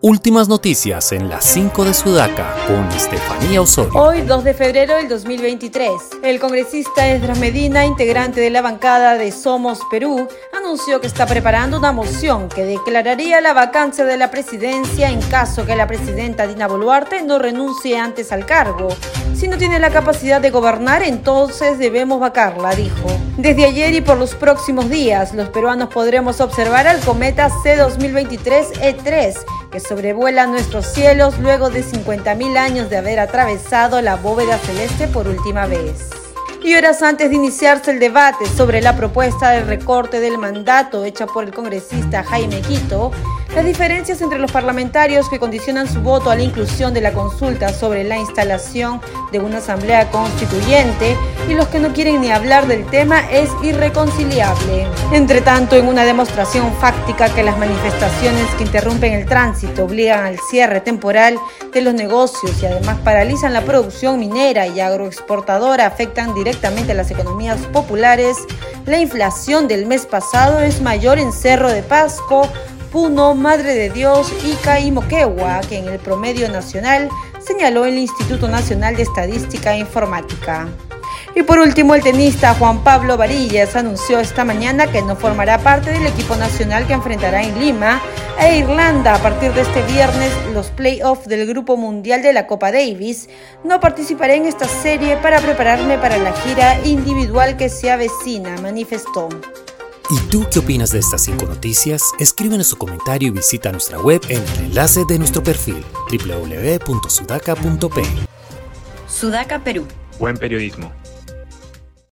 Últimas noticias en las 5 de Sudaca con Estefanía Osorio. Hoy, 2 de febrero del 2023, el congresista Esdras Medina, integrante de la bancada de Somos Perú, anunció que está preparando una moción que declararía la vacancia de la presidencia en caso que la presidenta Dina Boluarte no renuncie antes al cargo. Si no tiene la capacidad de gobernar, entonces debemos vacarla, dijo. Desde ayer y por los próximos días, los peruanos podremos observar al cometa C2023-E3 que sobrevuela nuestros cielos luego de 50.000 años de haber atravesado la bóveda celeste por última vez. Y horas antes de iniciarse el debate sobre la propuesta de recorte del mandato hecha por el congresista Jaime Quito, las diferencias entre los parlamentarios que condicionan su voto a la inclusión de la consulta sobre la instalación de una asamblea constituyente y los que no quieren ni hablar del tema es irreconciliable. Entre tanto, en una demostración fáctica que las manifestaciones que interrumpen el tránsito obligan al cierre temporal de los negocios y además paralizan la producción minera y agroexportadora afectan directamente a las economías populares, la inflación del mes pasado es mayor en Cerro de Pasco, Puno, Madre de Dios, Ica y Moquegua, que en el promedio nacional señaló el Instituto Nacional de Estadística e Informática. Y por último, el tenista Juan Pablo Varillas anunció esta mañana que no formará parte del equipo nacional que enfrentará en Lima e Irlanda a partir de este viernes los playoffs del Grupo Mundial de la Copa Davis. No participaré en esta serie para prepararme para la gira individual que se avecina, manifestó. ¿Y tú qué opinas de estas cinco noticias? Escríbenos su comentario y visita nuestra web en el enlace de nuestro perfil www.sudaca.p. Sudaca Perú. Buen periodismo.